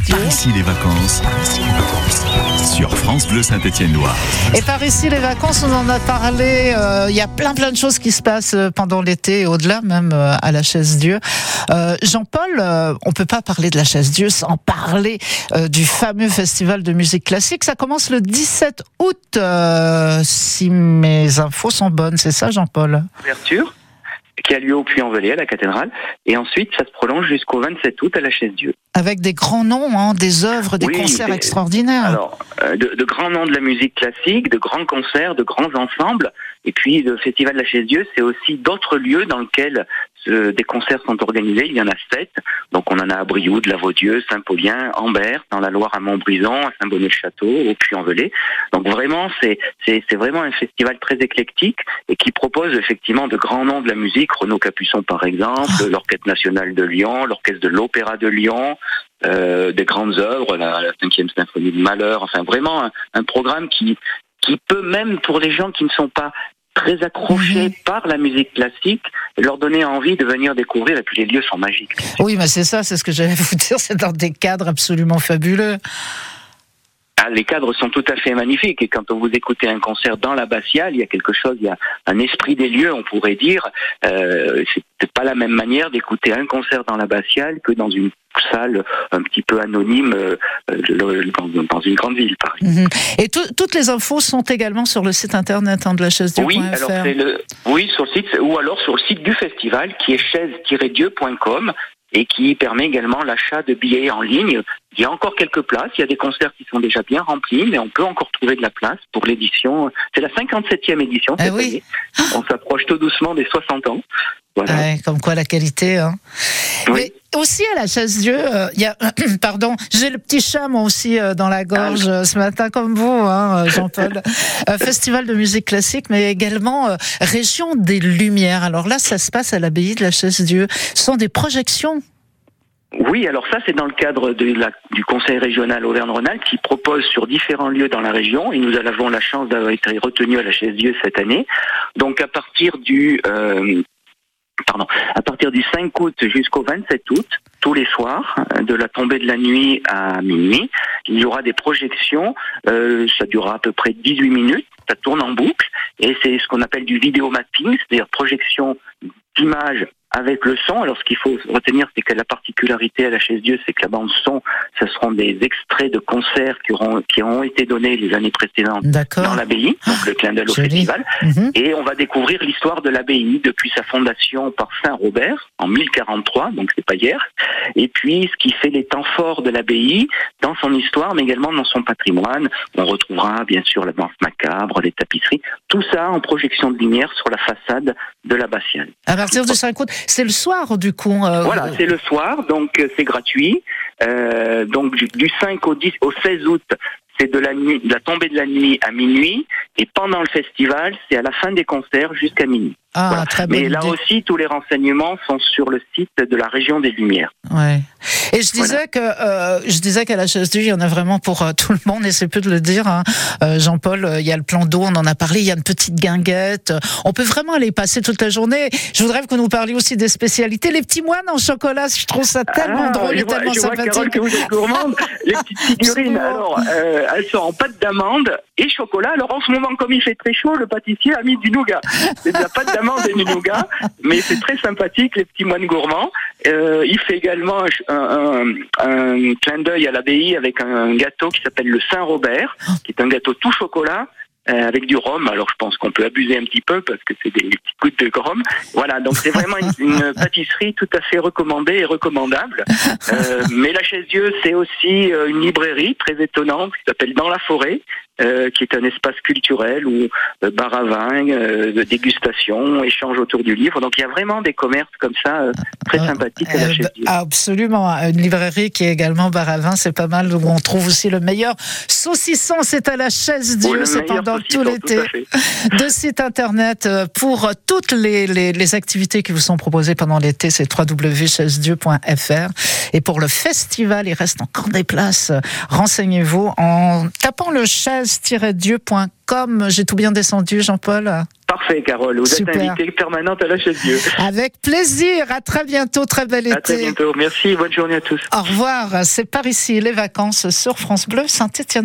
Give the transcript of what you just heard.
Dieu. Ici les vacances. Sur France Bleu Saint-Étienne-Loire. Et par ici les vacances, on en a parlé. euh, Il y a plein plein de choses qui se passent euh, pendant l'été et au-delà même euh, à la chaise Dieu. Euh, Jean-Paul, euh, on peut pas parler de la chaise Dieu sans parler euh, du fameux festival de musique classique. Ça commence le 17 août, euh, si mes infos sont bonnes. C'est ça, Jean-Paul? Ouverture qui a lieu au Puy-en-Velay à la cathédrale. Et ensuite, ça se prolonge jusqu'au 27 août à la Chaise Dieu. Avec des grands noms, hein, des œuvres, des Oui, concerts extraordinaires. Alors, euh, de, de grands noms de la musique classique, de grands concerts, de grands ensembles. Et puis, le Festival de la Chaise Dieu, c'est aussi d'autres lieux dans lesquels euh, des concerts sont organisés. Il y en a sept. Donc, on en a à Brioude, Lavaudieu, Saint-Paulien, Ambert, dans la Loire à Montbrison, à Saint-Bonnet-le-Château, au Puy-en-Velay. Donc, vraiment, c'est c'est c'est vraiment un festival très éclectique et qui propose effectivement de grands noms de la musique. Renaud Capuçon, par exemple, l'Orchestre national de Lyon, l'Orchestre de l'Opéra de Lyon, euh, des grandes œuvres, la, la cinquième symphonie de Malheur, enfin vraiment un, un programme qui qui peut même pour les gens qui ne sont pas très accrochés par la musique classique, leur donner envie de venir découvrir et puis les lieux sont magiques. Oui, mais c'est ça, c'est ce que j'allais vous dire. C'est dans des cadres absolument fabuleux. Ah, les cadres sont tout à fait magnifiques et quand vous écoutez un concert dans l'abbatiale, il y a quelque chose, il y a un esprit des lieux, on pourrait dire. Euh, c'est pas la même manière d'écouter un concert dans l'abbatiale que dans une salle un petit peu anonyme euh, dans, une grande ville, par exemple. Mhm. Et tout- toutes les infos sont également sur le site internet hein, de la chaise Oui, alors c'est le, oui, sur le site, ou alors sur le site du festival qui est chaise-dieu.com et qui permet également l'achat de billets en ligne. Il y a encore quelques places, il y a des concerts qui sont déjà bien remplis, mais on peut encore trouver de la place pour l'édition. C'est la 57e édition Ah cette oui. année. On s'approche tout doucement des 60 ans. Voilà. Ouais, comme quoi la qualité. Hein. Oui. Mais aussi à la chaise Dieu, euh, il y a, pardon, j'ai le petit chat moi aussi euh, dans la gorge euh, ce matin comme vous, hein, euh, Jean-Paul. Festival de musique classique, mais également région des Lumières. Alors là, ça se passe à l'abbaye de la chaise Dieu. Ce sont des projections. Oui, alors ça c'est dans le cadre du Conseil régional Auvergne-Rhône-Alpes qui propose sur différents lieux dans la région et nous avons la chance d'avoir été retenus à la chaise Dieu cette année. Donc à partir du euh, pardon, à partir du 5 août jusqu'au 27 août, tous les soirs, euh, de la tombée de la nuit à minuit, il y aura des projections. euh, ça durera à peu près 18 minutes. Ça tourne en boucle et c'est ce qu'on appelle du vidéo mapping, c'est-à-dire projection d'images avec le son. Alors, ce qu'il faut retenir, c'est que la particularité à la chaise Dieu, c'est que la bande son, ce seront des extraits de concerts qui auront, qui ont été donnés les années précédentes dans l'abbaye, donc le clin d'œil au festival. Mhm. Et on va découvrir l'histoire de l'abbaye depuis sa fondation par Saint Robert en 1043, donc c'est pas hier. Et puis ce qui fait les temps forts de l'abbaye dans son histoire, mais également dans son patrimoine. On retrouvera bien sûr la danse macabre, les tapisseries, tout ça en projection de lumière sur la façade de l'abbatiale. À partir du 5 août, c'est le soir du coup. euh, Voilà, c'est le soir, donc euh, c'est gratuit. Euh, donc du, du 5 au 10 au 16 août, c'est de la nuit, de la tombée de la nuit à minuit, et pendant le festival, c'est à la fin des concerts jusqu'à minuit. Ah, Voilà. très Mais là idée. aussi, tous les renseignements sont sur le site de la région des Lumières. Ouais. Et je disais que euh, je disais qu'à la chaise Dieu, il y en a vraiment pour euh, tout le monde, et c'est peu de le dire. Hein. Euh, Jean-Paul, euh, il y a le plan d'eau, on en a parlé. Il y a une petite guinguette. On peut vraiment aller passer toute la journée. Je voudrais que vous nous parliez aussi des spécialités. Les petits moines en chocolat, je trouve ça tellement Ah, drôle et vois, tellement je vois, Carole, sympathique. que vous êtes gourmande. Les petites figurines, alors, euh, elles sont en pâte d'amande et chocolat. Alors, en ce moment, comme il fait très chaud, le pâtissier a mis du nougat. C'est de la pâte d'amande et du nougat, mais c'est très sympathique, les petits moines gourmands. Euh, il fait également un, un- un clin d'œil à l'abbaye avec un gâteau qui s'appelle le Saint-Robert, qui est un gâteau tout chocolat. euh, avec du rhum, alors je pense qu'on peut abuser un petit peu parce que c'est des petites gouttes de rhum. Voilà, donc c'est vraiment une, une pâtisserie tout à fait recommandée et recommandable. Euh, mais la chaise Dieu, c'est aussi euh, une librairie très étonnante qui s'appelle Dans la forêt, euh, qui est un espace culturel où euh, bar à vin, euh, de dégustation, échange autour du livre. Donc il y a vraiment des commerces comme ça euh, très Euh, sympathiques à la Euh, chaise bah, absolument. Une librairie qui est également bar à vin, c'est pas mal, où on trouve aussi le meilleur saucisson. C'est à la chaise Dieu, c'est pendant tout l'été. à fait. de site internet pour toutes les, les, les activités qui vous sont proposées pendant l'été, c'est www.chaisedieu.fr. Et pour le festival, il reste encore des places. Renseignez-vous en tapant le chaise chaise-dieu.com. J'ai tout bien descendu, Jean-Paul. Parfait, Carole. Vous Super. êtes invitée permanente à la chaise Dieu. Avec plaisir. À très bientôt. Très bel À très été. bientôt. Merci. Bonne journée à tous. Au revoir. C'est par ici les vacances sur France Bleu Saint-Étienne.